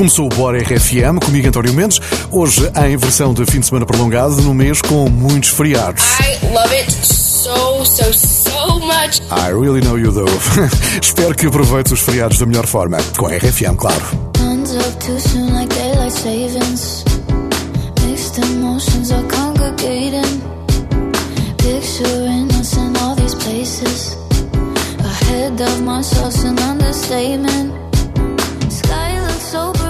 Começou o Bora RFM, comigo António Mendes, hoje em versão de fim de semana prolongado, num mês com muitos feriados. I love it so, so, so much. I really know you do. Espero que aproveite os feriados da melhor forma, com a RFM, claro. Hands up too soon like daylight savings Mixed emotions are congregating Picture innocence in all these places Ahead of myself, an understatement Sky looks sober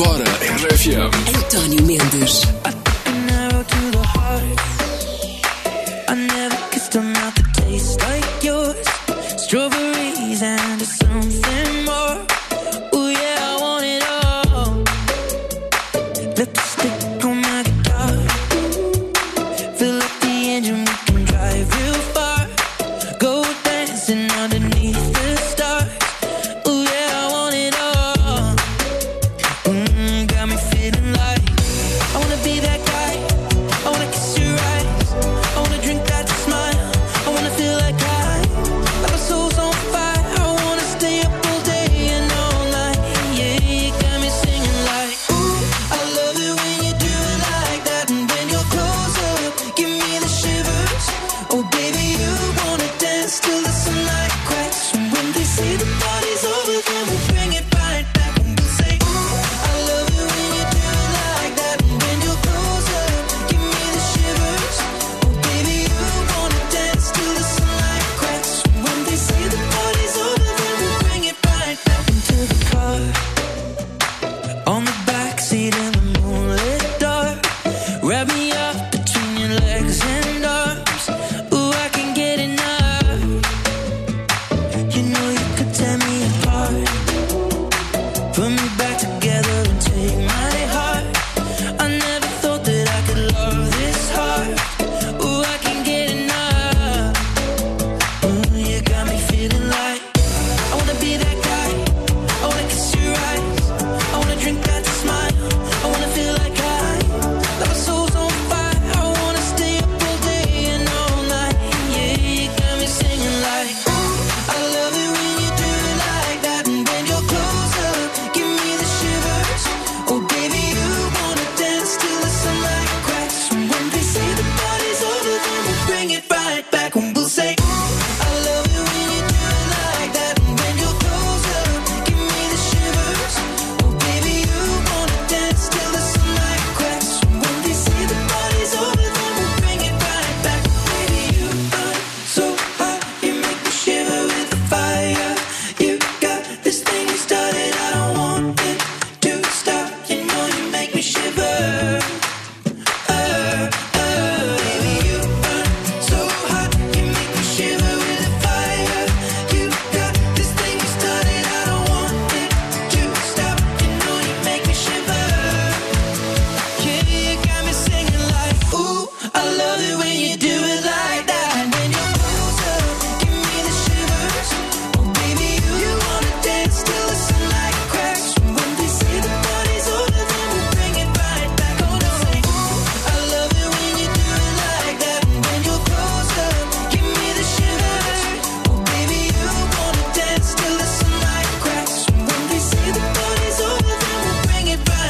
Bora, RFM. António Mendes.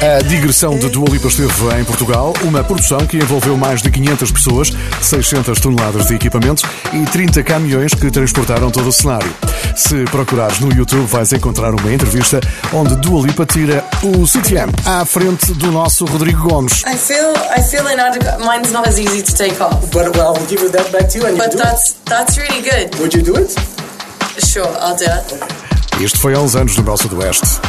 A digressão de Dua Lipa esteve em Portugal, uma produção que envolveu mais de 500 pessoas, 600 toneladas de equipamentos e 30 caminhões que transportaram todo o cenário. Se procurares no YouTube, vais encontrar uma entrevista onde Dua Lipa tira o CTM à frente do nosso Rodrigo Gomes. I feel, I feel inadequate. Mine's not as easy to take off. But well, I'll give that back to you and But you that's, that's really good. Would you do it? Sure, I'll do it. Isto foi há uns anos no Balsa do Oeste.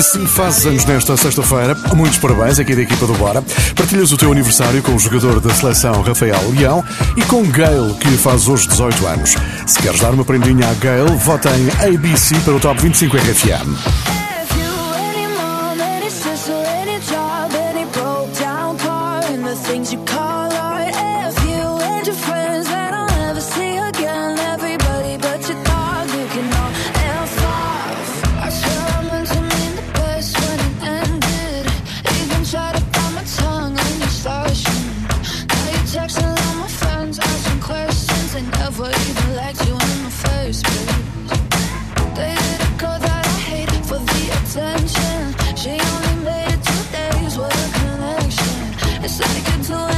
Se fazes anos nesta sexta-feira, muitos parabéns aqui da equipa do Bora. Partilhas o teu aniversário com o jogador da seleção Rafael Leão e com Gail, que faz hoje 18 anos. Se queres dar uma prendinha à Gail, vota em ABC para o Top 25 RFM. It's like a toy.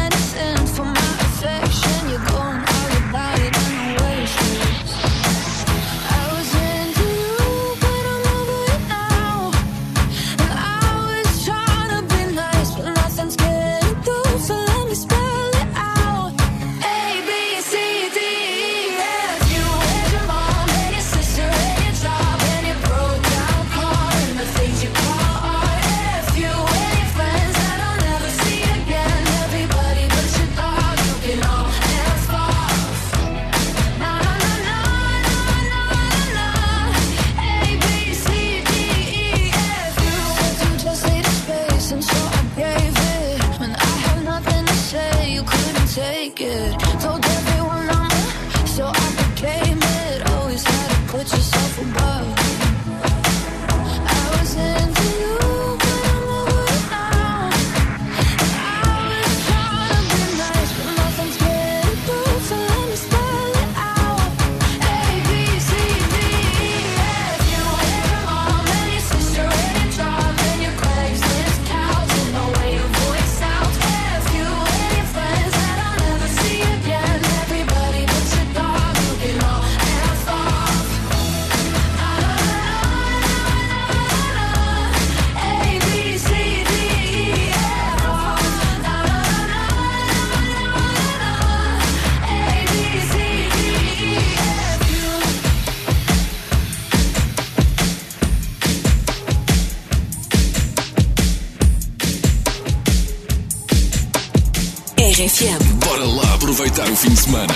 Manhãs Bora lá aproveitar o fim de semana.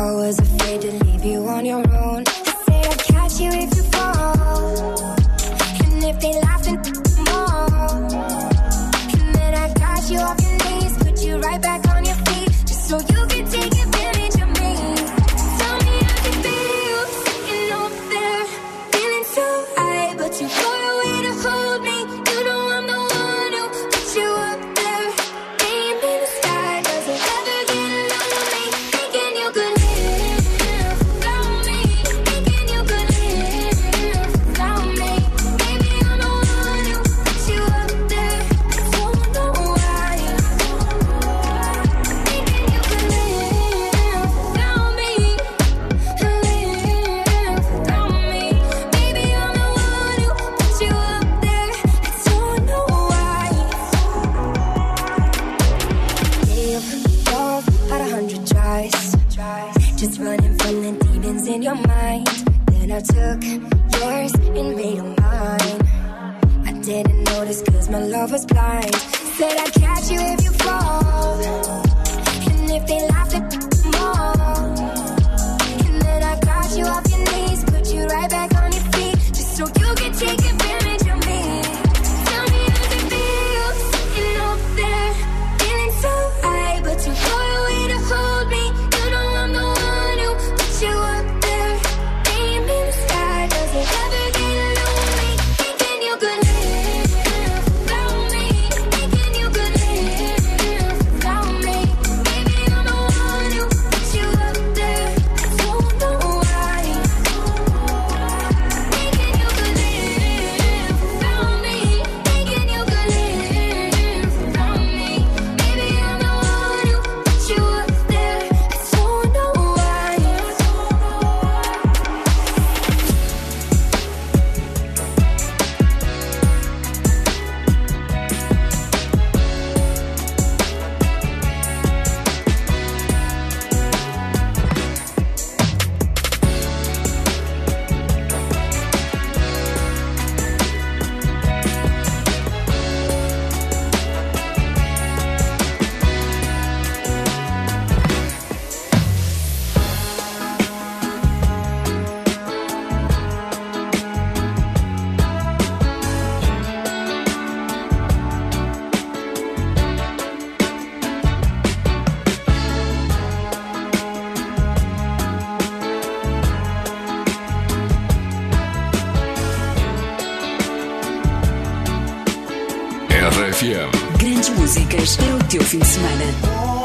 I was afraid to leave you on your own. my love was blind. Said I'd catch you if you fall. FM. Grandes músicas para o teu fim de semana.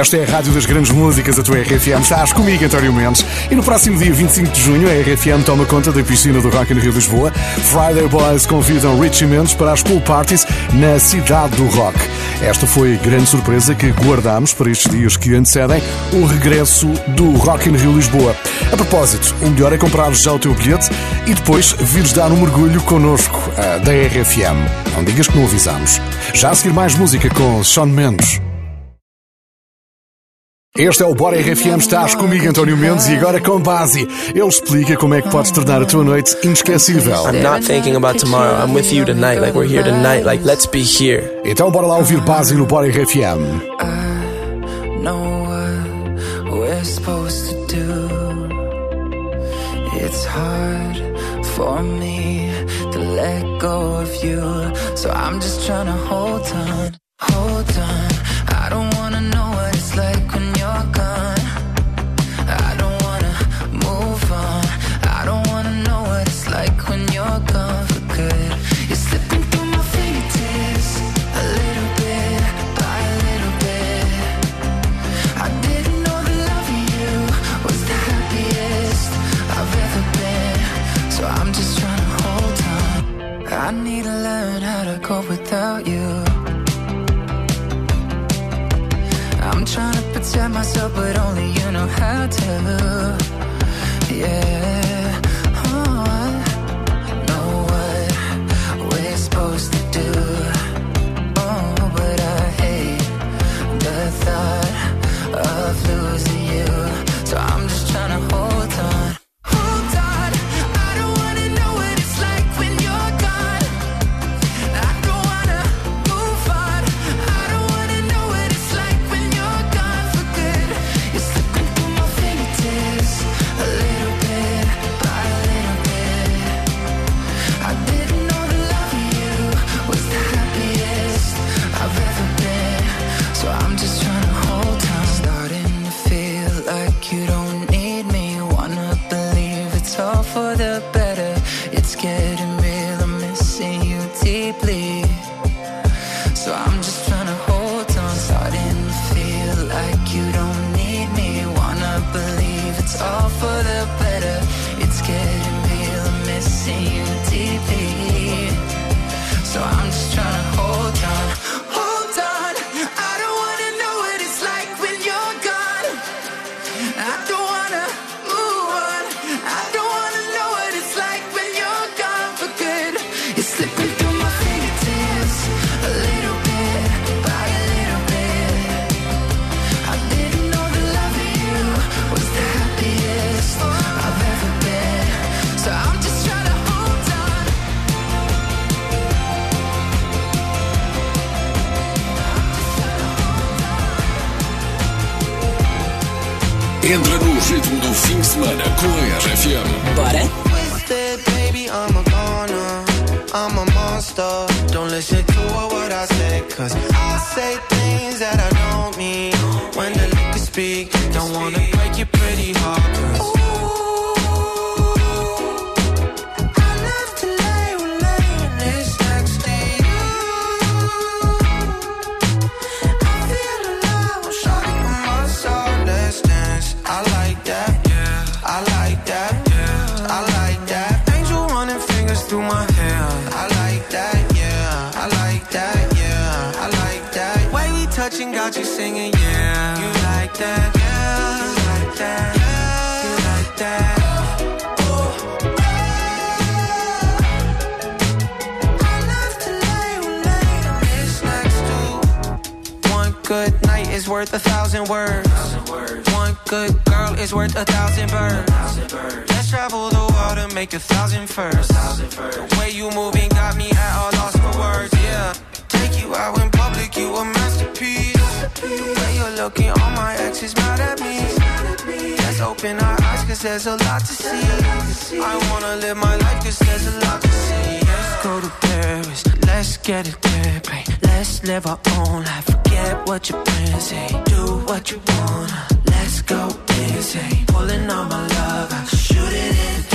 Esta é a Rádio das Grandes Músicas, a tua RFM. Estás comigo, António Mendes. E no próximo dia 25 de junho, a RFM toma conta da piscina do Rock in Rio Lisboa. Friday Boys convidam Richie Mendes para as pool parties na cidade do rock. Esta foi grande surpresa que guardamos para estes dias que antecedem o regresso do Rock in Rio Lisboa. A propósito, o melhor é comprar já o teu bilhete e depois vires dar um mergulho connosco, ah, da RFM. Não digas que não avisamos. Já a seguir mais música com Sean Mendes. Este é o Bora RFM, estás comigo, António Mendes, e agora com base. Ele explica como é que podes tornar a tua noite inesquecível. I'm not thinking about tomorrow. I'm with you tonight. Like we're here tonight. Like let's be here. Então bora lá ouvir base no Bora RFM. know what we're supposed to do. It's hard for me to let go of you. So I'm just trying to hold on, hold on. Cope without you. I'm trying to protect myself, but only you know how to. Yeah. Got you singing. Yeah. You like that. Yeah. You like that. Yeah. You like that. Good night is worth a thousand words. One good girl is worth a thousand birds. Let's travel the world and make a thousand firsts. The way you moving got me at a loss for words. Yeah, take you out in public, you a masterpiece. The way you're looking, all my exes mad at me. Let's open our eyes, cause there's a lot to see. I wanna live my life, cause there's a lot to see. Let's go to Paris, let's get it there. Let's live our own life, forget what your friends say. Do what you wanna, let's go insane. Pulling on my love, I shoot it into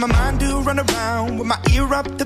my mind do run around with my ear up the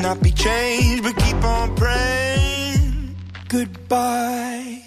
cannot be changed, but keep on praying. Goodbye.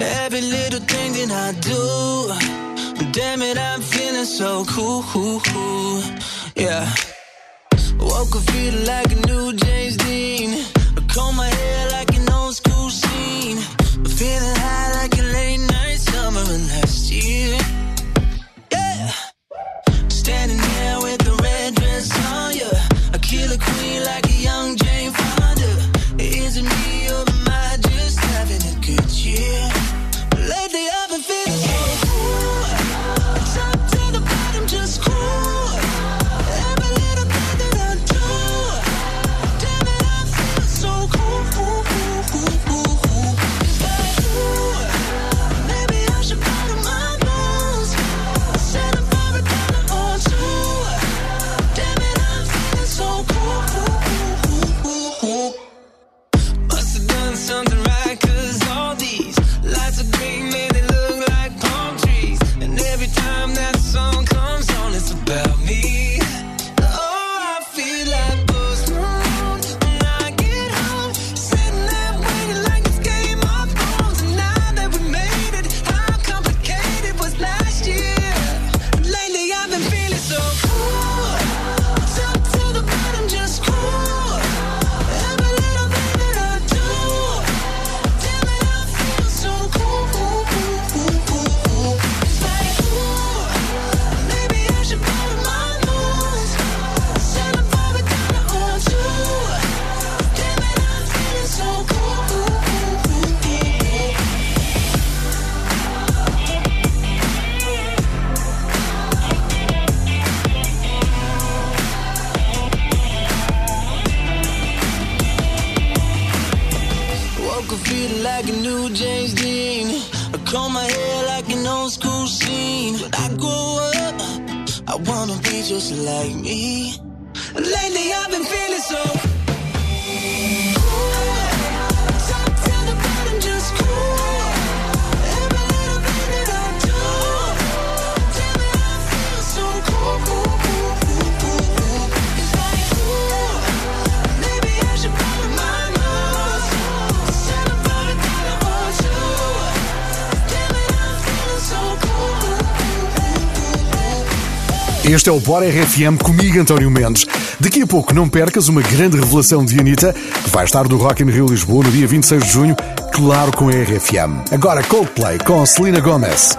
Every little thing that I do. Damn it, I'm feeling so cool. Yeah. Woke up feeling like a new James Dean. I comb my hair. Este é o Bora RFM comigo, António Mendes. Daqui a pouco não percas uma grande revelação de Anitta, que vai estar do Rock in Rio Lisboa no dia 26 de junho, claro com a RFM. Agora Coldplay com a Selena Gomez.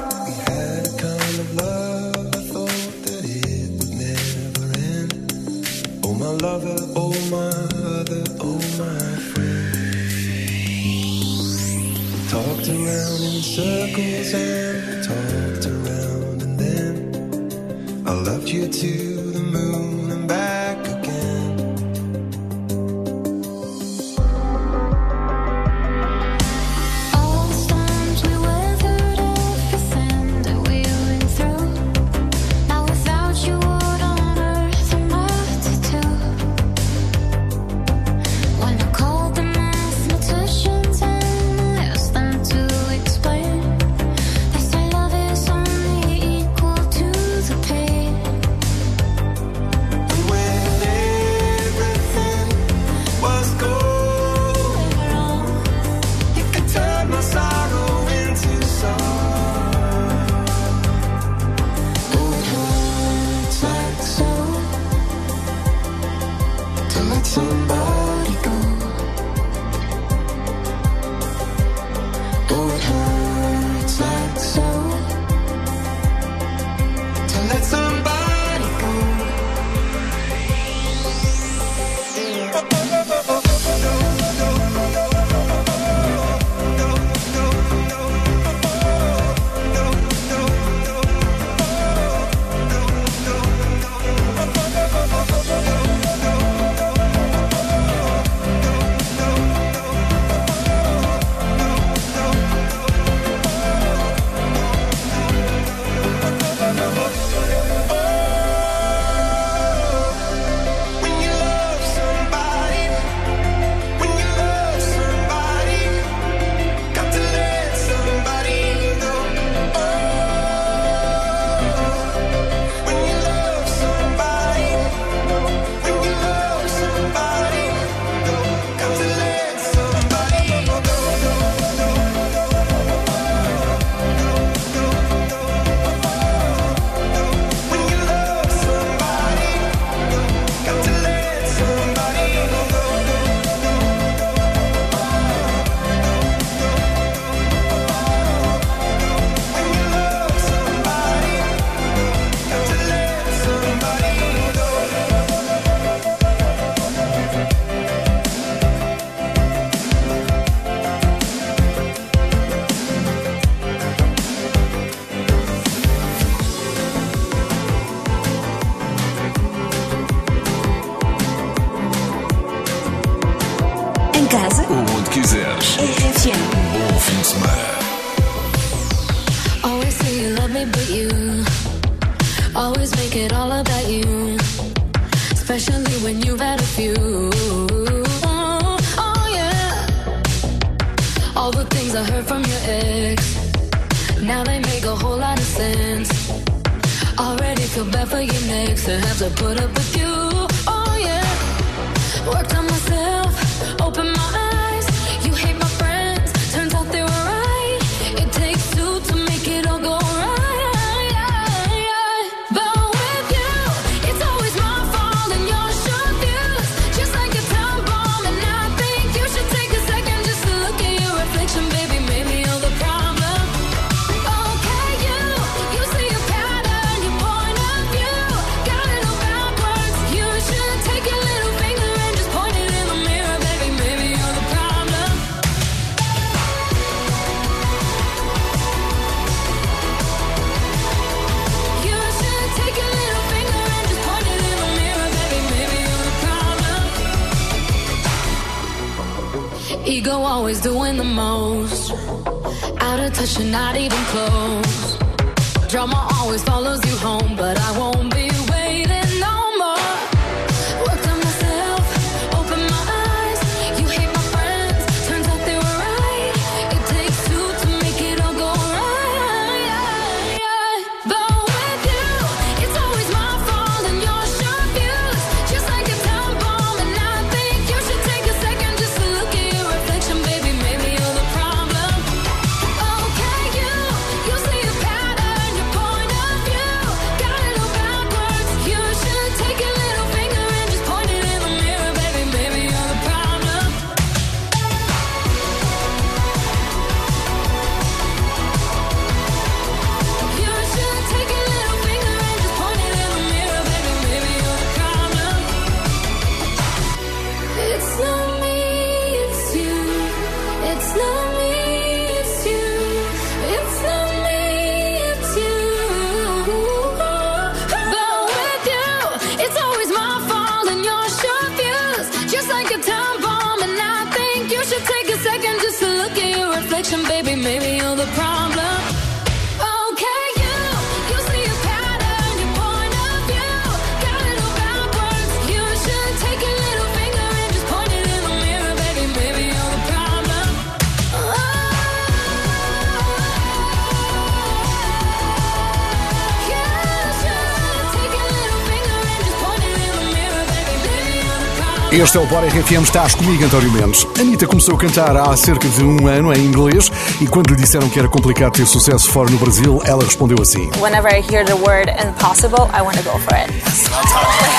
you're not even close. Drama always follows you home, but I won't. Este é o Bora RFM, estás comigo, António Mendes. Anitta começou a cantar há cerca de um ano em inglês e quando lhe disseram que era complicado ter sucesso fora no Brasil, ela respondeu assim: Whenever I hear the word impossible, I want to go for it.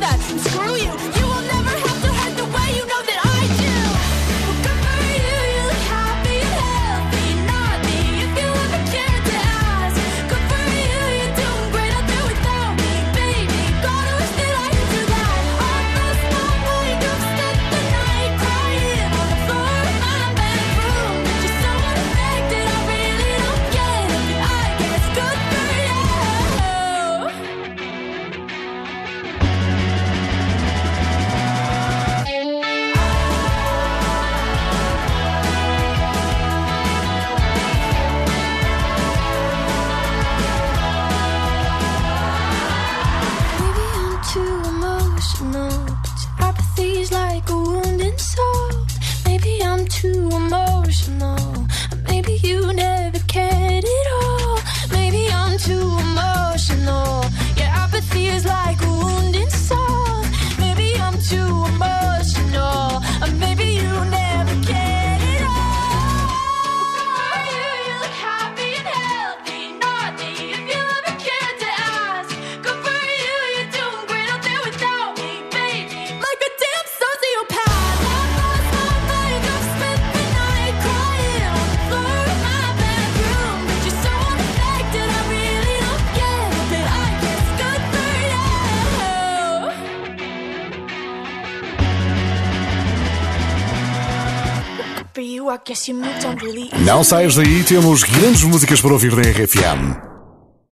Não saias daí, temos grandes músicas para ouvir da RFM.